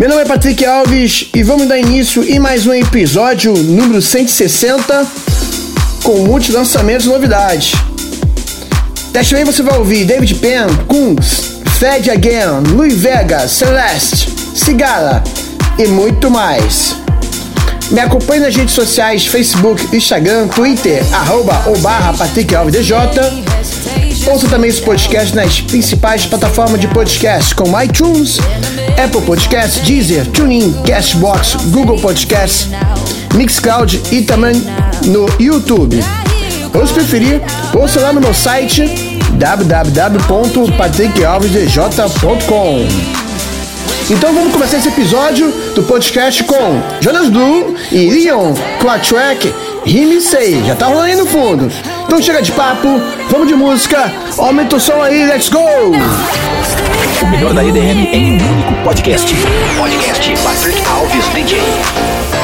Meu nome é Patrick Alves e vamos dar início em mais um episódio número 160 com muitos lançamentos e novidades. Desta vez você vai ouvir David Penn, Kungs, Fed Again, Louis Vega, Celeste, Cigala e muito mais. Me acompanhe nas redes sociais, Facebook, Instagram, Twitter, arroba ou barra Patrick Alves DJ. Ouça também esse podcast nas principais plataformas de podcast como iTunes, Apple Podcasts, Deezer, TuneIn, Castbox, Google Podcasts, Mixcloud e também no YouTube. Ou se preferir, ouça lá no meu site www.patrickalvesdj.com Então vamos começar esse episódio do podcast com Jonas Blue e Leon com a track Rime Sei. Já tá rolando aí no fundo. Então chega de papo, vamos de música, aumenta o som aí, let's go! O melhor da EDM em um único podcast. Podcast Patrick Alves DJ.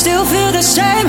Still feel the same.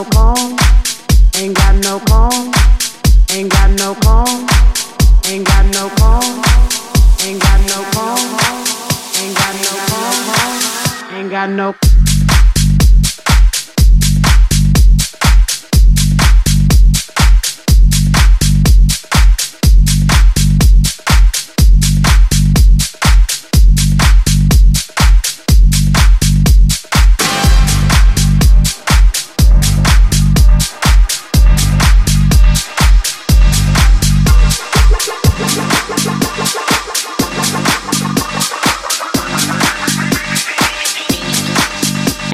no bone, ain't got no bone, ain't got no bone, ain't got no bone, ain't got no bone, ain't got no bone, ain't got no.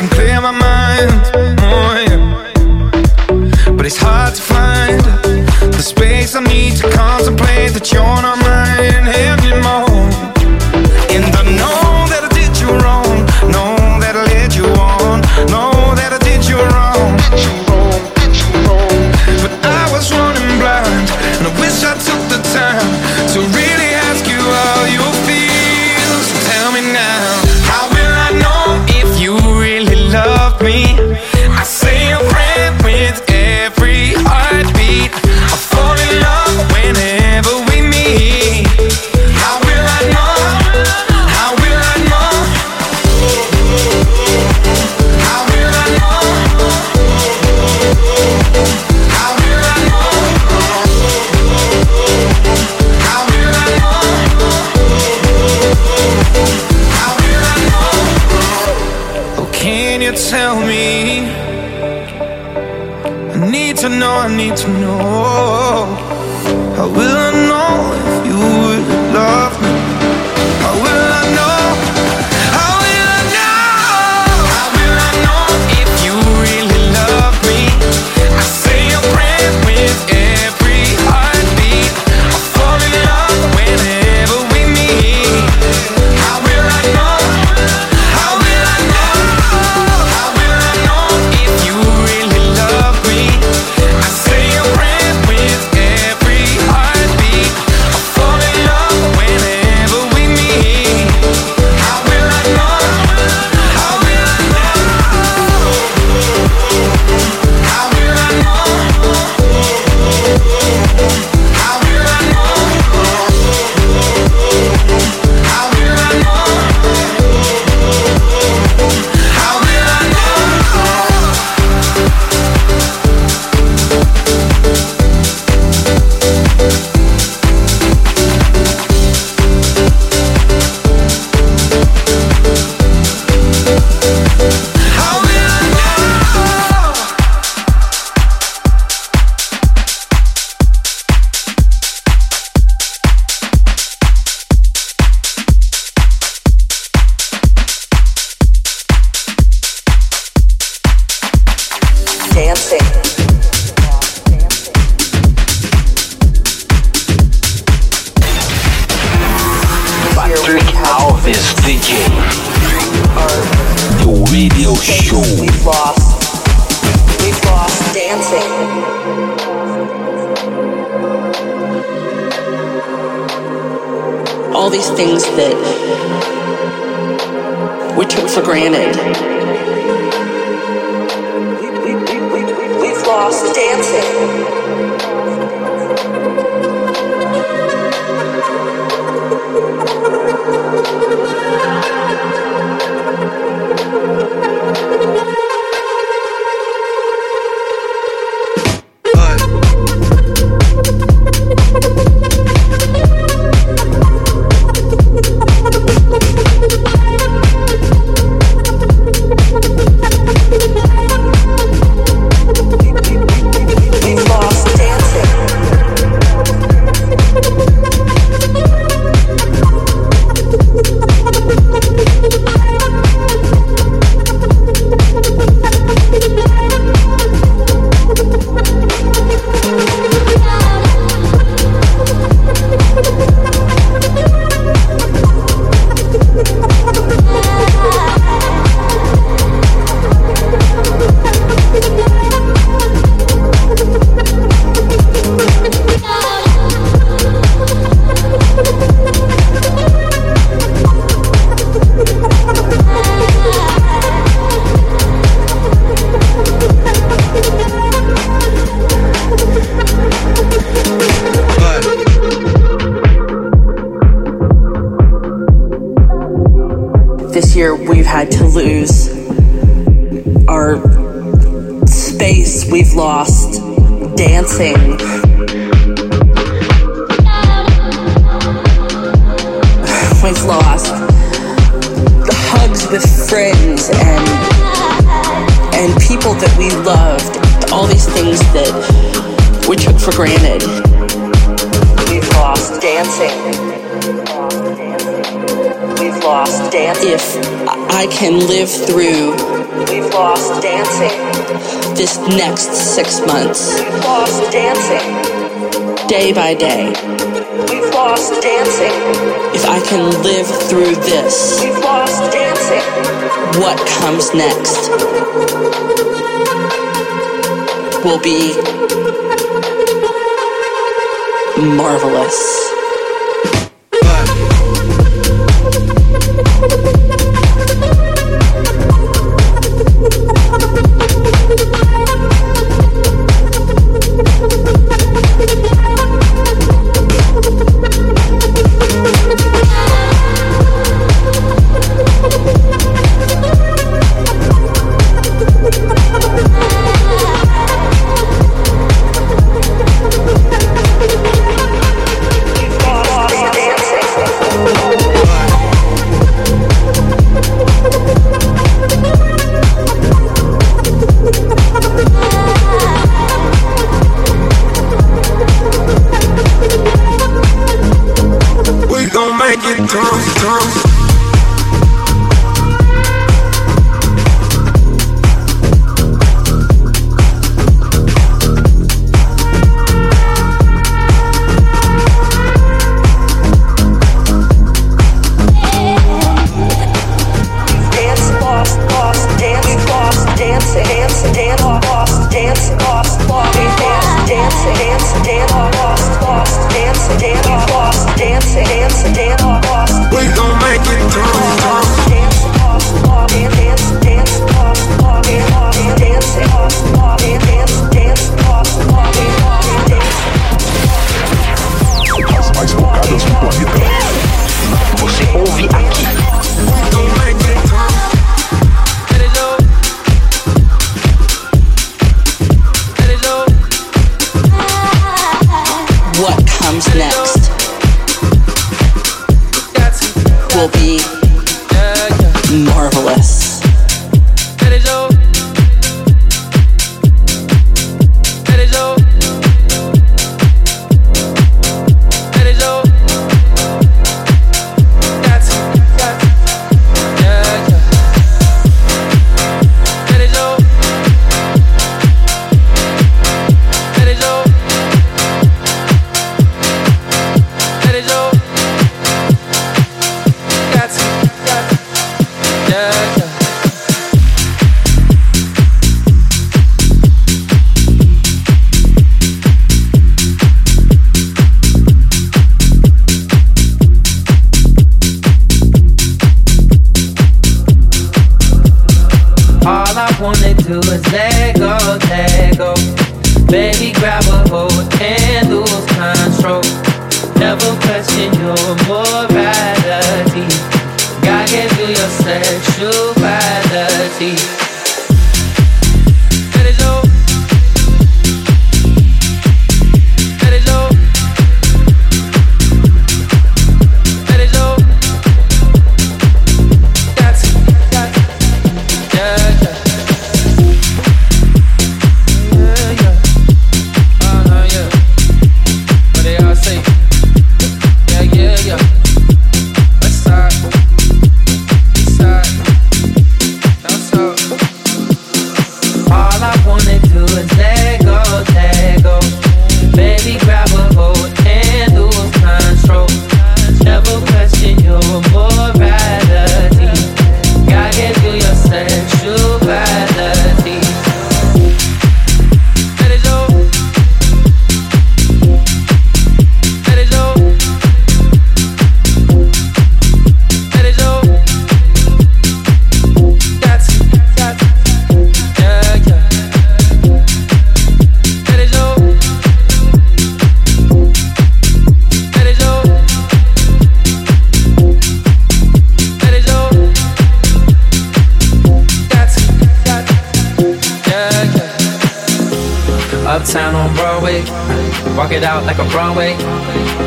And clear my mind. Will be marvelous.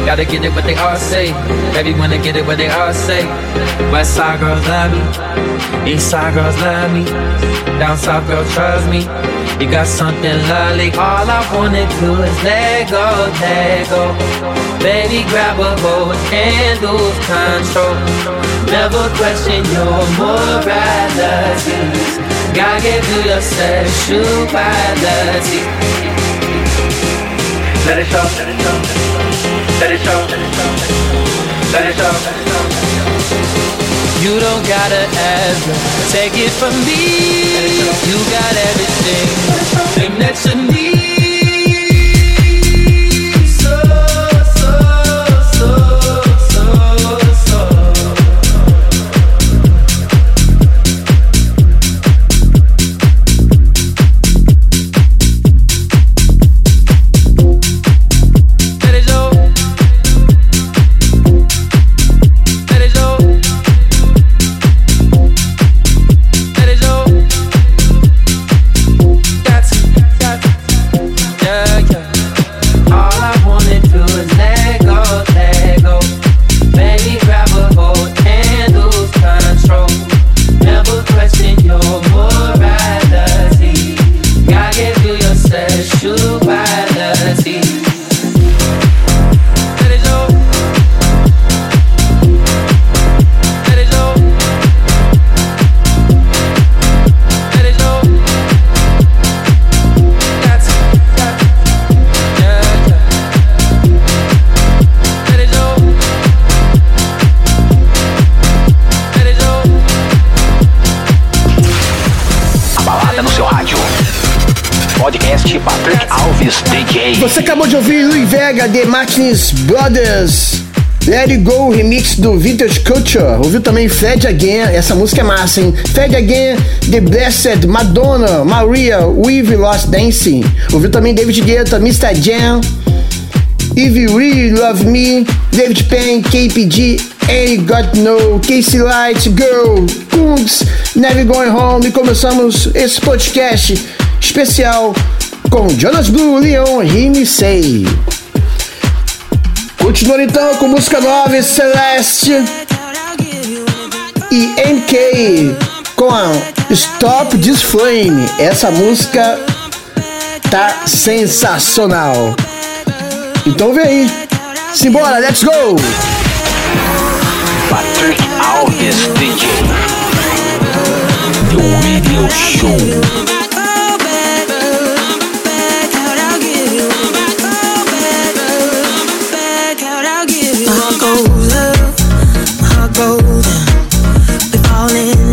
Gotta get it what they all say. Baby wanna get it what they all say. West side girls love me. East side girls love me. Down south girls trust me. You got something lovely. All I wanna do is let go, let go. Baby, grab a hold and lose control. Never question your morality. God gave you your sexuality. Let it show, let it show. Let it show. Let it show. You don't gotta ask, take it from me. You got everything, thing that you need. Você acabou de ouvir Louis Vega, The Martins Brothers. Let It Go, remix do Vintage Culture. Ouviu também Fred Again, essa música é massa, hein? Fred Again, The Blessed, Madonna, Maria, We've Lost Dancing. Ouviu também David Guetta, Mr. Jam, If You Really Love Me, David Payne, KPG, Any Got No, Casey Light, Girl, Kungs, Never Going Home. E começamos esse podcast especial com Jonas Blue, Leon, Rime Say. Continuando então com música nova, Celeste e MK com a Stop This Flame. Essa música tá sensacional. Então vem aí. Simbora, let's go! Patrick Alves DJ. The Radio Show. We fall in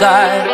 by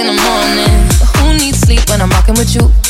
in the morning. But who needs sleep when I'm rocking with you?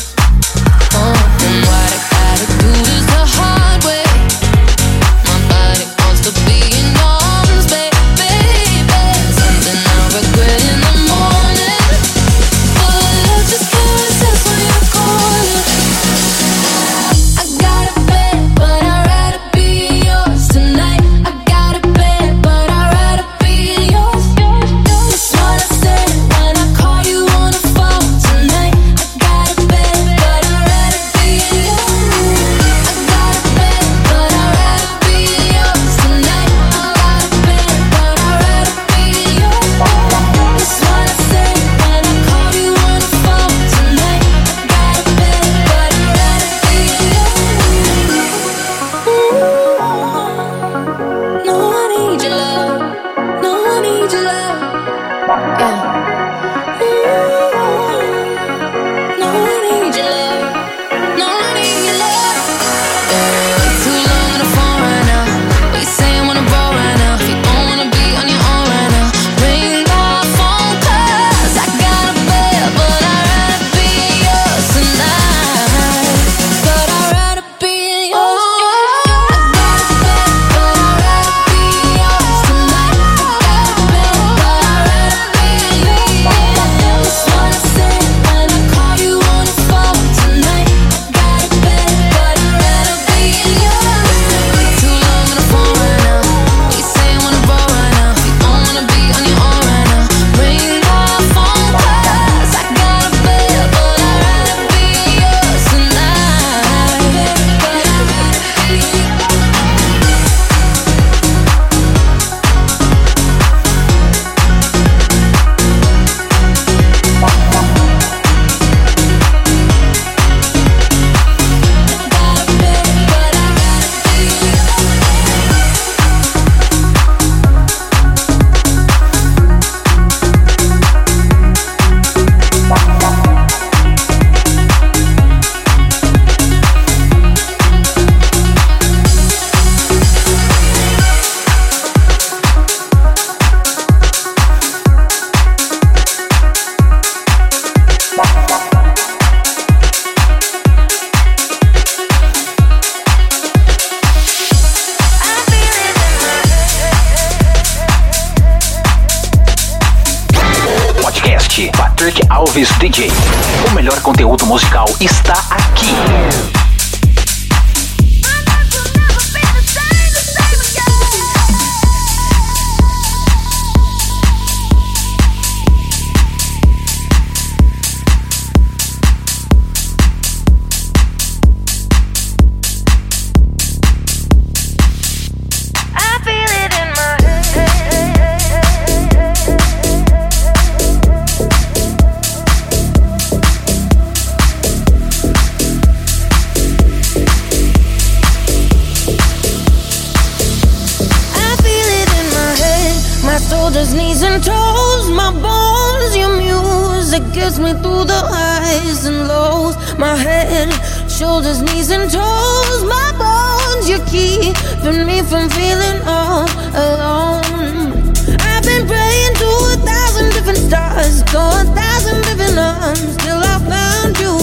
through the highs and lows. My head, shoulders, knees, and toes. My bones, you're keeping me from feeling all alone. I've been praying to a thousand different stars, to a thousand different arms, till I found you.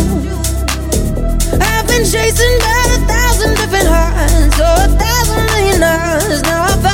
I've been chasing by a thousand different hearts, or a thousand million hours. Now I found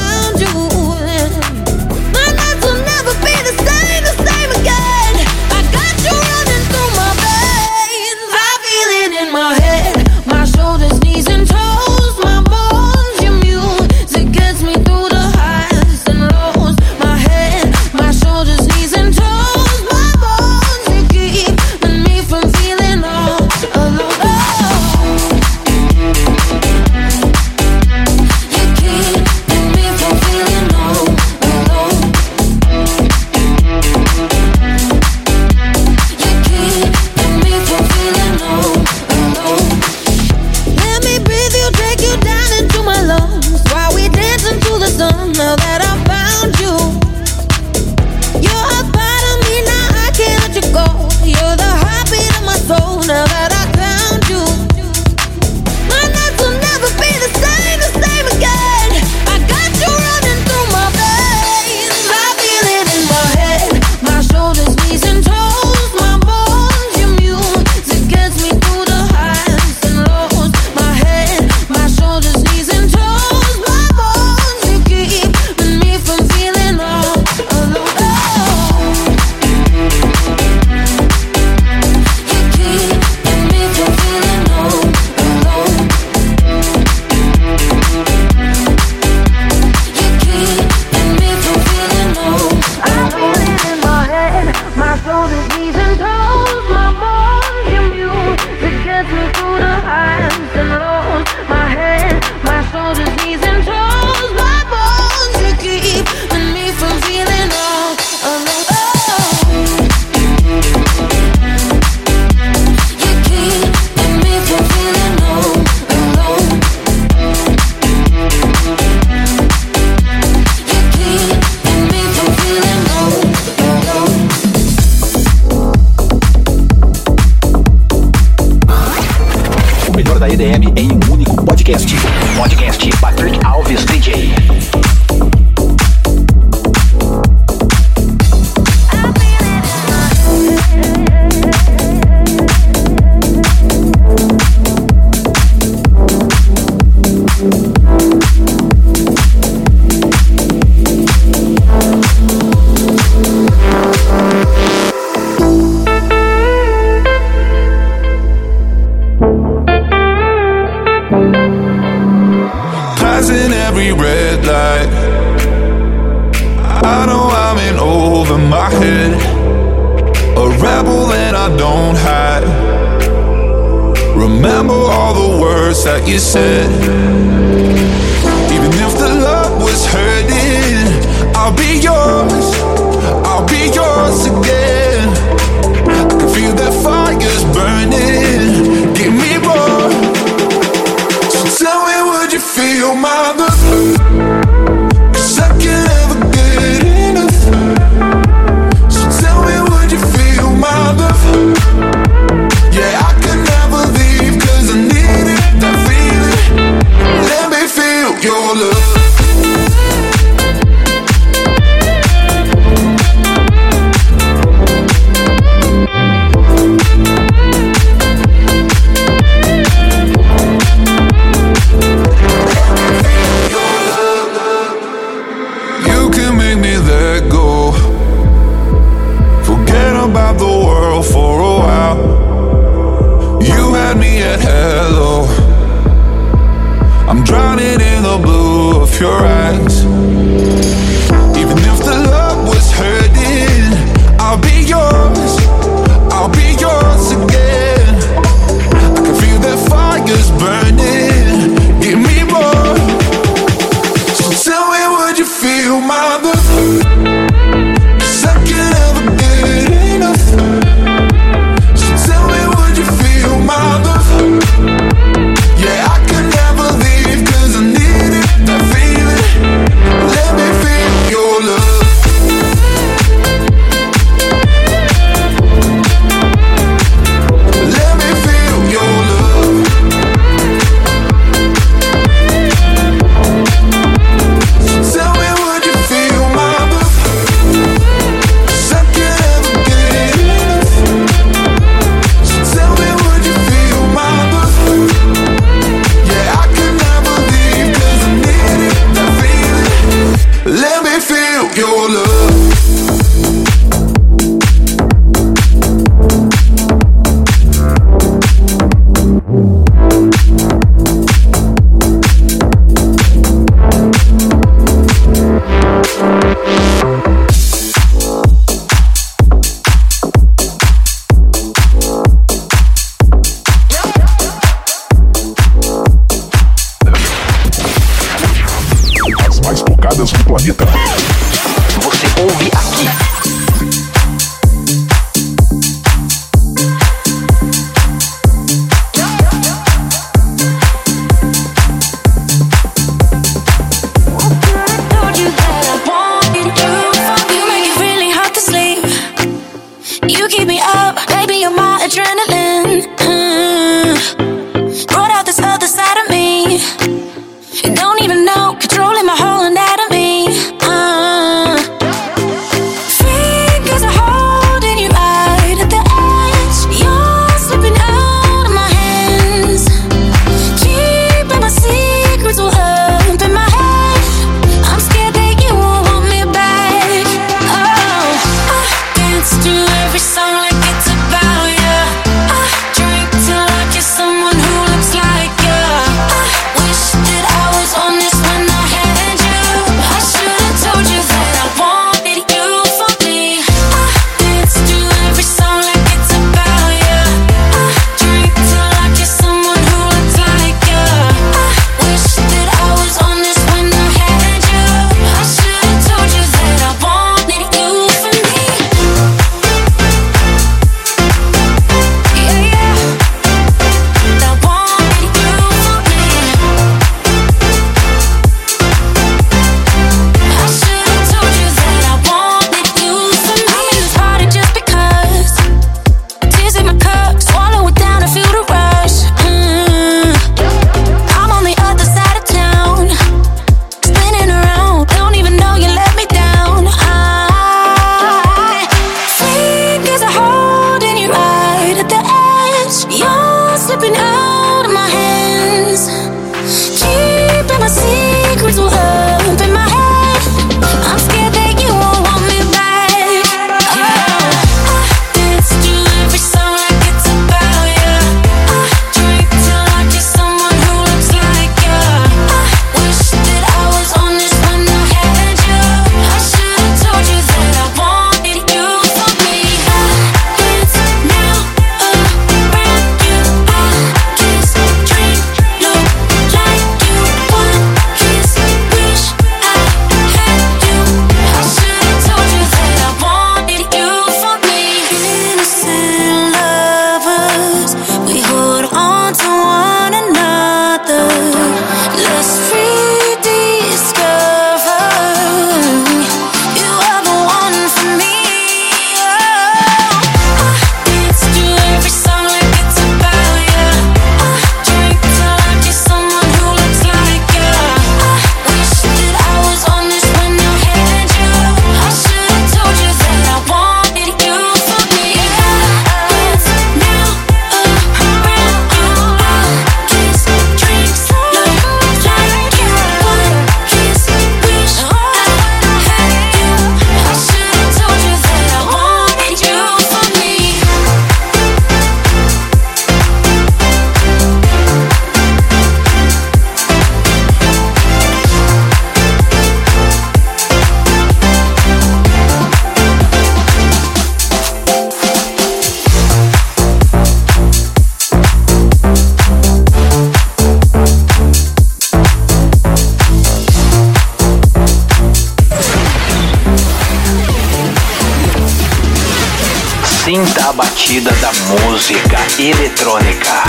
batida da música eletrônica.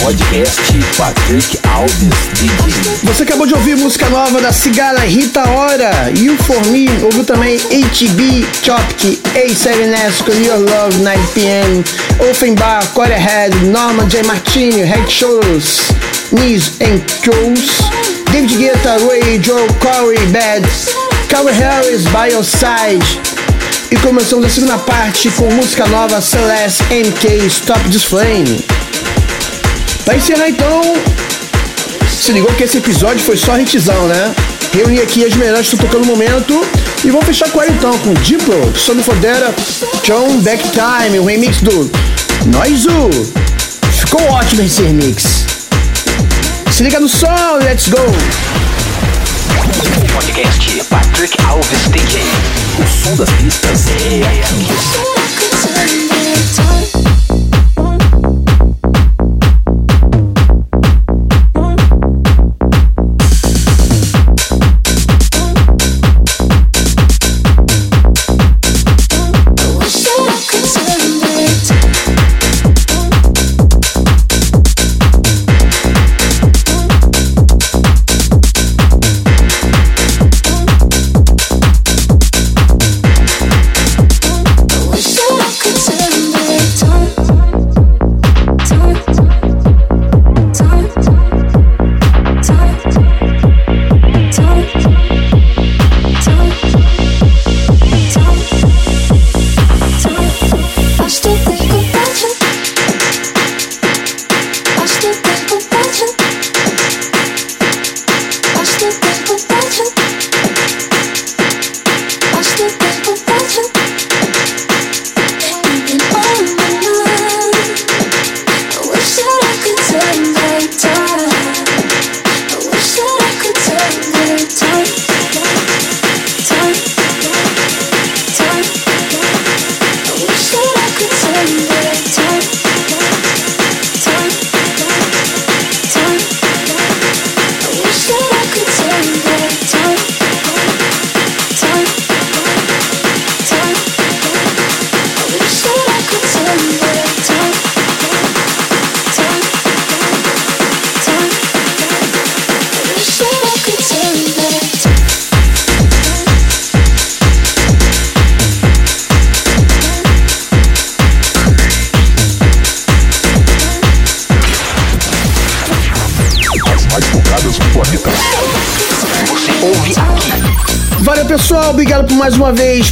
Podcast Patrick Alves DJ. Você acabou de ouvir música nova da Cigala Rita Ora, You For Me, ouviu também HB, Chopke, A7S com Your Love 9pm, Offenbach, Corey Head, Norman J. Martini, Head Shoulders, Knees and Toes, David Guetta, Ray, Joe, Corey, Bad, Calvin Harris, By Your Side. E começamos a segunda parte com música nova Celeste MK Stop This Flame. Pra encerrar então, se ligou que esse episódio foi só hitzão, né? Reuni aqui as melhores que estão tocando no momento e vamos fechar com ela então, com Diplo, Sony Fodera, John Back Time, o remix do Noizu. Ficou ótimo esse remix. Se liga no som, let's go! Podcast Patrick Alves DJ. O som das pistas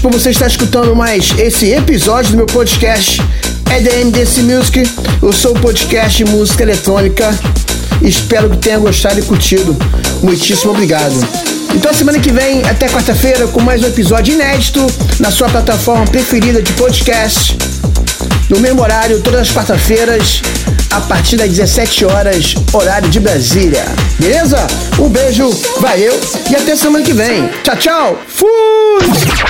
por você estar escutando mais esse episódio do meu podcast EDM Dance Music. Eu sou o podcast Música Eletrônica. Espero que tenha gostado e curtido. Muitíssimo obrigado. Então semana que vem, até quarta-feira, com mais um episódio inédito na sua plataforma preferida de podcast. No mesmo horário, todas as quarta-feiras, a partir das 17 horas, horário de Brasília. Beleza? Um beijo, valeu e até semana que vem. Tchau, tchau. Fui!